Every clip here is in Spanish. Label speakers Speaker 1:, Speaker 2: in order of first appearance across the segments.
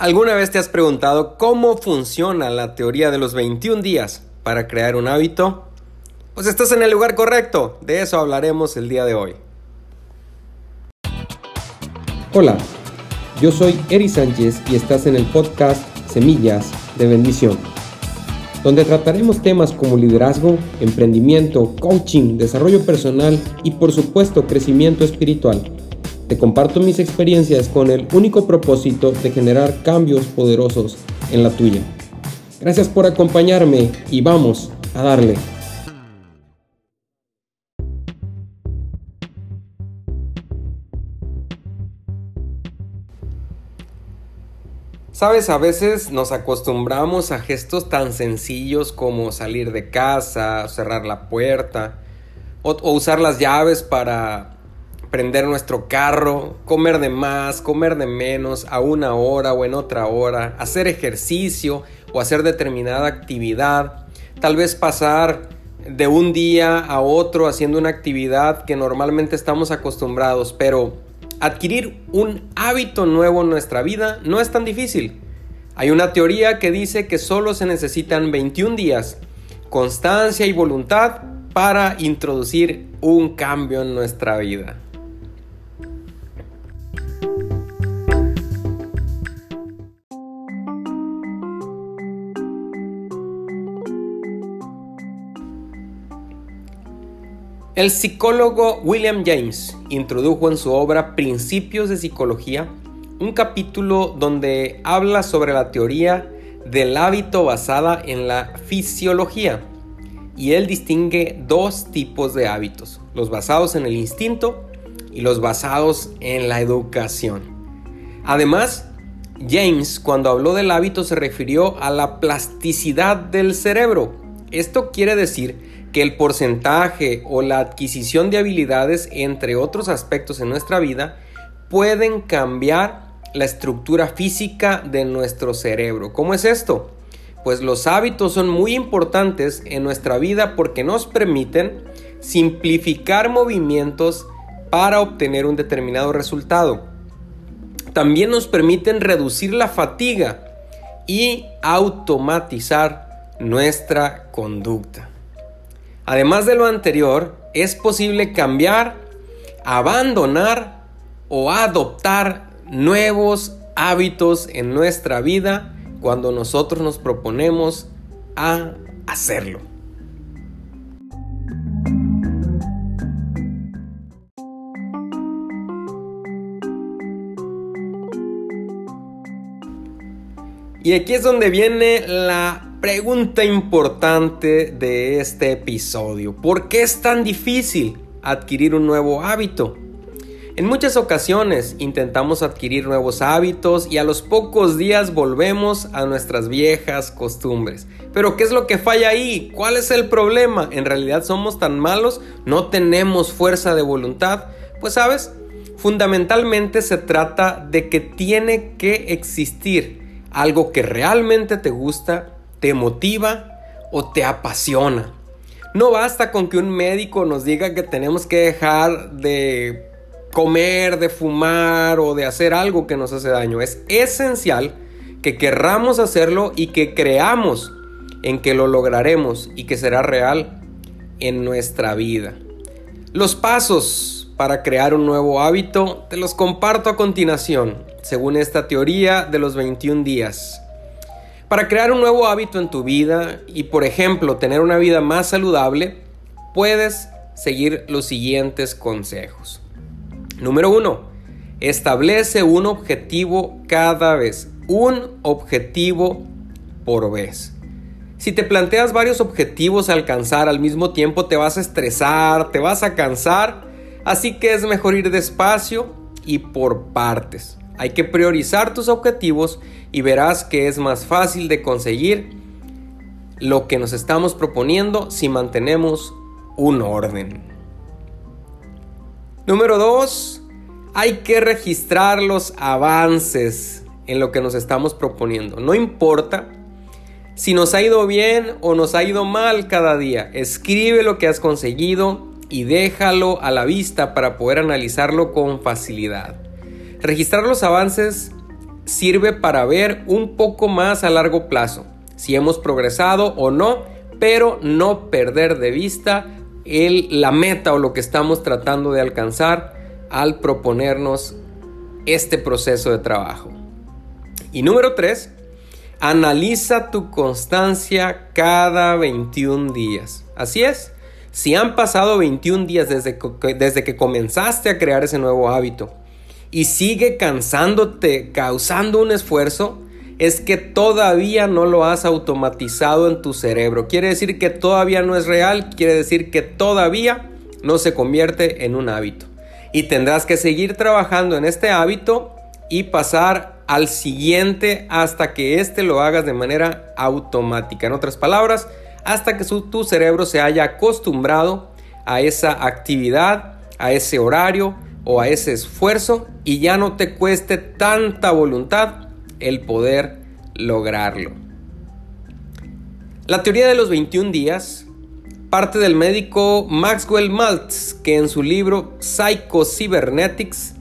Speaker 1: ¿Alguna vez te has preguntado cómo funciona la teoría de los 21 días para crear un hábito? Pues estás en el lugar correcto, de eso hablaremos el día de hoy.
Speaker 2: Hola, yo soy Eri Sánchez y estás en el podcast Semillas de Bendición, donde trataremos temas como liderazgo, emprendimiento, coaching, desarrollo personal y por supuesto crecimiento espiritual te comparto mis experiencias con el único propósito de generar cambios poderosos en la tuya. Gracias por acompañarme y vamos a darle.
Speaker 1: Sabes, a veces nos acostumbramos a gestos tan sencillos como salir de casa, cerrar la puerta o, usar las llaves para prender nuestro carro, comer de más, comer de menos, a una hora o en otra hora, hacer ejercicio o hacer determinada actividad, tal vez pasar de un día a otro haciendo una actividad que normalmente estamos acostumbrados, pero adquirir un hábito nuevo en nuestra vida no es tan difícil. Hay una teoría que dice que solo se necesitan 21 días, constancia y voluntad para introducir un cambio en nuestra vida. El psicólogo William James introdujo en su obra Principios de Psicología un capítulo donde habla sobre la teoría del hábito basada en la fisiología y él distingue dos tipos de hábitos, los basados en el instinto y los basados en la educación. Además, James cuando habló del hábito se refirió a la plasticidad del cerebro. Esto quiere decir que el porcentaje o la adquisición de habilidades, entre otros aspectos en nuestra vida, pueden cambiar la estructura física de nuestro cerebro. ¿Cómo es esto? Pues los hábitos son muy importantes en nuestra vida porque nos permiten simplificar movimientos para obtener un determinado resultado. También nos permiten reducir la fatiga y automatizar nuestra conducta. Además de lo anterior, es posible cambiar, abandonar o adoptar nuevos hábitos en nuestra vida cuando nosotros nos proponemos a hacerlo. Y aquí es donde viene la Pregunta importante de este episodio. ¿Por qué es tan difícil adquirir un nuevo hábito? En muchas ocasiones intentamos adquirir nuevos hábitos y a los pocos días volvemos a nuestras viejas costumbres. Pero ¿qué es lo que falla ahí? ¿Cuál es el problema? ¿En realidad somos tan malos? ¿No tenemos fuerza de voluntad? Pues sabes, fundamentalmente se trata de que tiene que existir algo que realmente te gusta te motiva o te apasiona. No basta con que un médico nos diga que tenemos que dejar de comer, de fumar o de hacer algo que nos hace daño. Es esencial que querramos hacerlo y que creamos en que lo lograremos y que será real en nuestra vida. Los pasos para crear un nuevo hábito te los comparto a continuación, según esta teoría de los 21 días. Para crear un nuevo hábito en tu vida y, por ejemplo, tener una vida más saludable, puedes seguir los siguientes consejos. Número 1. Establece un objetivo cada vez. Un objetivo por vez. Si te planteas varios objetivos a alcanzar al mismo tiempo, te vas a estresar, te vas a cansar. Así que es mejor ir despacio y por partes. Hay que priorizar tus objetivos y verás que es más fácil de conseguir lo que nos estamos proponiendo si mantenemos un orden. Número 2. Hay que registrar los avances en lo que nos estamos proponiendo. No importa si nos ha ido bien o nos ha ido mal cada día. Escribe lo que has conseguido y déjalo a la vista para poder analizarlo con facilidad. Registrar los avances sirve para ver un poco más a largo plazo si hemos progresado o no, pero no perder de vista el, la meta o lo que estamos tratando de alcanzar al proponernos este proceso de trabajo. Y número 3, analiza tu constancia cada 21 días. Así es, si han pasado 21 días desde desde que comenzaste a crear ese nuevo hábito y sigue cansándote, causando un esfuerzo, es que todavía no lo has automatizado en tu cerebro. Quiere decir que todavía no es real, quiere decir que todavía no se convierte en un hábito. Y tendrás que seguir trabajando en este hábito y pasar al siguiente hasta que éste lo hagas de manera automática. En otras palabras, hasta que tu cerebro se haya acostumbrado a esa actividad, a ese horario o a ese esfuerzo y ya no te cueste tanta voluntad el poder lograrlo. La teoría de los 21 días parte del médico Maxwell Maltz, que en su libro Psycho-Cybernetics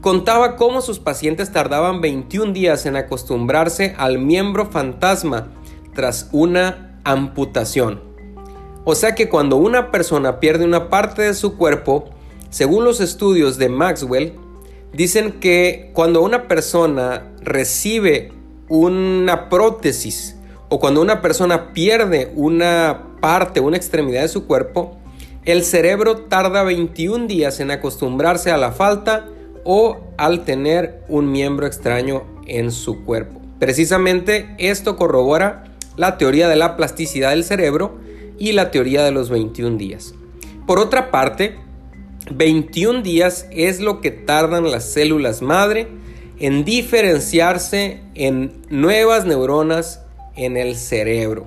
Speaker 1: contaba cómo sus pacientes tardaban 21 días en acostumbrarse al miembro fantasma tras una amputación. O sea que cuando una persona pierde una parte de su cuerpo, según los estudios de Maxwell, Dicen que cuando una persona recibe una prótesis o cuando una persona pierde una parte, una extremidad de su cuerpo, el cerebro tarda 21 días en acostumbrarse a la falta o al tener un miembro extraño en su cuerpo. Precisamente esto corrobora la teoría de la plasticidad del cerebro y la teoría de los 21 días. Por otra parte, 21 días es lo que tardan las células madre en diferenciarse en nuevas neuronas en el cerebro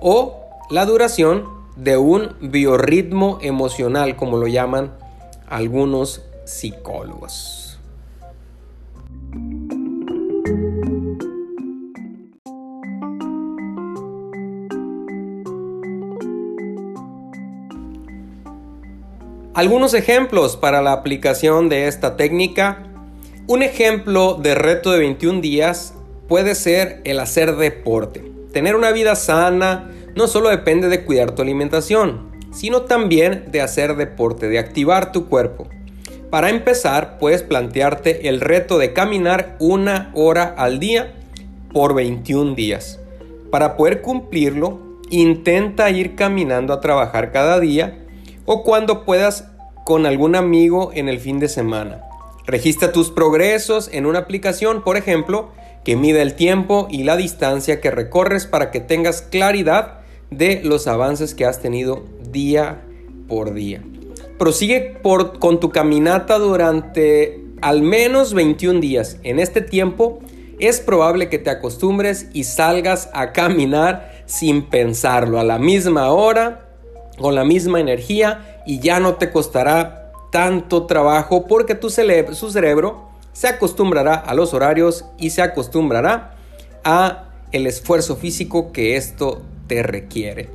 Speaker 1: o la duración de un biorritmo emocional como lo llaman algunos psicólogos. Algunos ejemplos para la aplicación de esta técnica. Un ejemplo de reto de 21 días puede ser el hacer deporte. Tener una vida sana no solo depende de cuidar tu alimentación, sino también de hacer deporte, de activar tu cuerpo. Para empezar, puedes plantearte el reto de caminar una hora al día por 21 días. Para poder cumplirlo, intenta ir caminando a trabajar cada día o cuando puedas con algún amigo en el fin de semana. Registra tus progresos en una aplicación, por ejemplo, que mida el tiempo y la distancia que recorres para que tengas claridad de los avances que has tenido día por día. Prosigue por, con tu caminata durante al menos 21 días. En este tiempo es probable que te acostumbres y salgas a caminar sin pensarlo, a la misma hora, con la misma energía y ya no te costará tanto trabajo porque tu su cerebro se acostumbrará a los horarios y se acostumbrará a el esfuerzo físico que esto te requiere.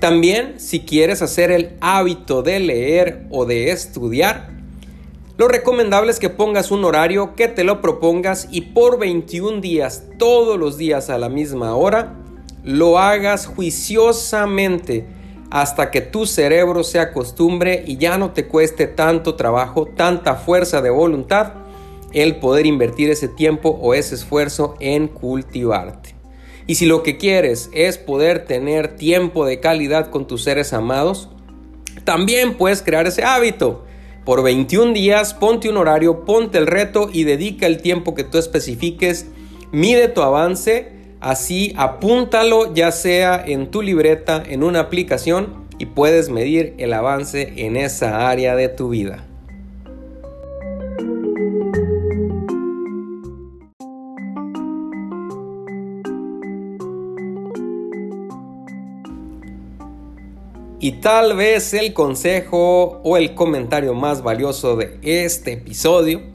Speaker 1: También si quieres hacer el hábito de leer o de estudiar, lo recomendable es que pongas un horario, que te lo propongas y por 21 días, todos los días a la misma hora, lo hagas juiciosamente hasta que tu cerebro se acostumbre y ya no te cueste tanto trabajo, tanta fuerza de voluntad el poder invertir ese tiempo o ese esfuerzo en cultivarte. Y si lo que quieres es poder tener tiempo de calidad con tus seres amados, también puedes crear ese hábito. Por 21 días, ponte un horario, ponte el reto y dedica el tiempo que tú especifiques, mide tu avance Así apúntalo ya sea en tu libreta, en una aplicación y puedes medir el avance en esa área de tu vida. Y tal vez el consejo o el comentario más valioso de este episodio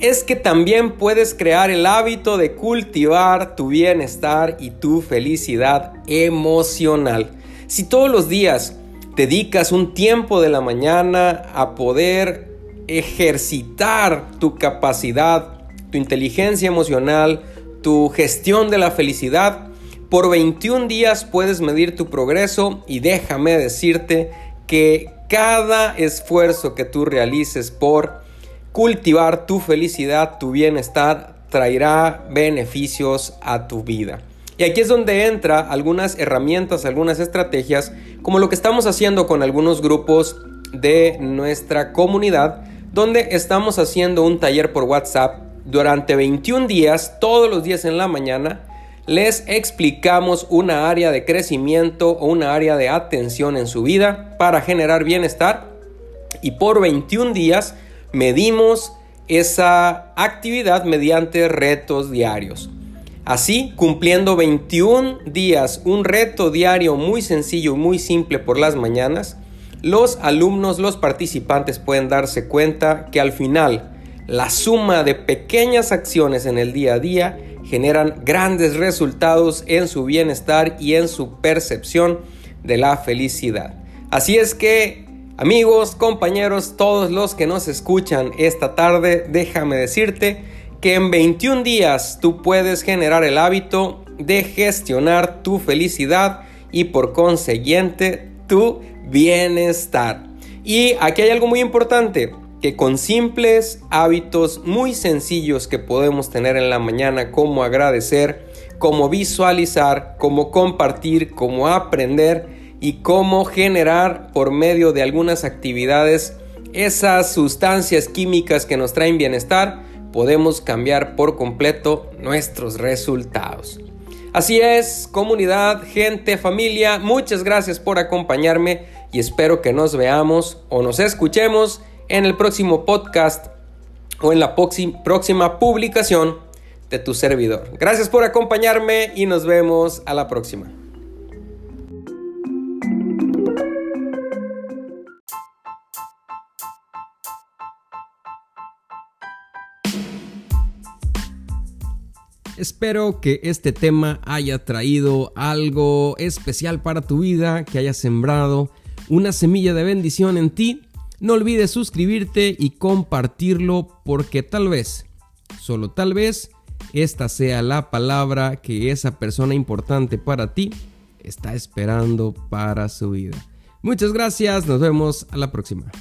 Speaker 1: es que también puedes crear el hábito de cultivar tu bienestar y tu felicidad emocional. Si todos los días dedicas un tiempo de la mañana a poder ejercitar tu capacidad, tu inteligencia emocional, tu gestión de la felicidad. Por 21 días puedes medir tu progreso y déjame decirte que cada esfuerzo que tú realices por cultivar tu felicidad, tu bienestar, traerá beneficios a tu vida. Y aquí es donde entra algunas herramientas, algunas estrategias, como lo que estamos haciendo con algunos grupos de nuestra comunidad, donde estamos haciendo un taller por WhatsApp durante 21 días, todos los días en la mañana, les explicamos una área de crecimiento o una área de atención en su vida para generar bienestar y por 21 días medimos esa actividad mediante retos diarios. Así, cumpliendo 21 días, un reto diario muy sencillo y muy simple por las mañanas, los alumnos, los participantes pueden darse cuenta que al final la suma de pequeñas acciones en el día a día generan grandes resultados en su bienestar y en su percepción de la felicidad. Así es que, amigos, compañeros, todos los que nos escuchan esta tarde, déjame decirte que en 21 días tú puedes generar el hábito de gestionar tu felicidad y por consiguiente tu bienestar. Y aquí hay algo muy importante, que con simples hábitos muy sencillos que podemos tener en la mañana, como agradecer, como visualizar, como compartir, como aprender y cómo generar por medio de algunas actividades esas sustancias químicas que nos traen bienestar, podemos cambiar por completo nuestros resultados. Así es, comunidad, gente, familia, muchas gracias por acompañarme y espero que nos veamos o nos escuchemos en el próximo podcast o en la próxima publicación de tu servidor. Gracias por acompañarme y nos vemos a la próxima. Espero que este tema haya traído algo especial para tu vida, que haya sembrado una semilla de bendición en ti. No olvides suscribirte y compartirlo porque tal vez, solo tal vez, esta sea la palabra que esa persona importante para ti está esperando para su vida. Muchas gracias, nos vemos a la próxima.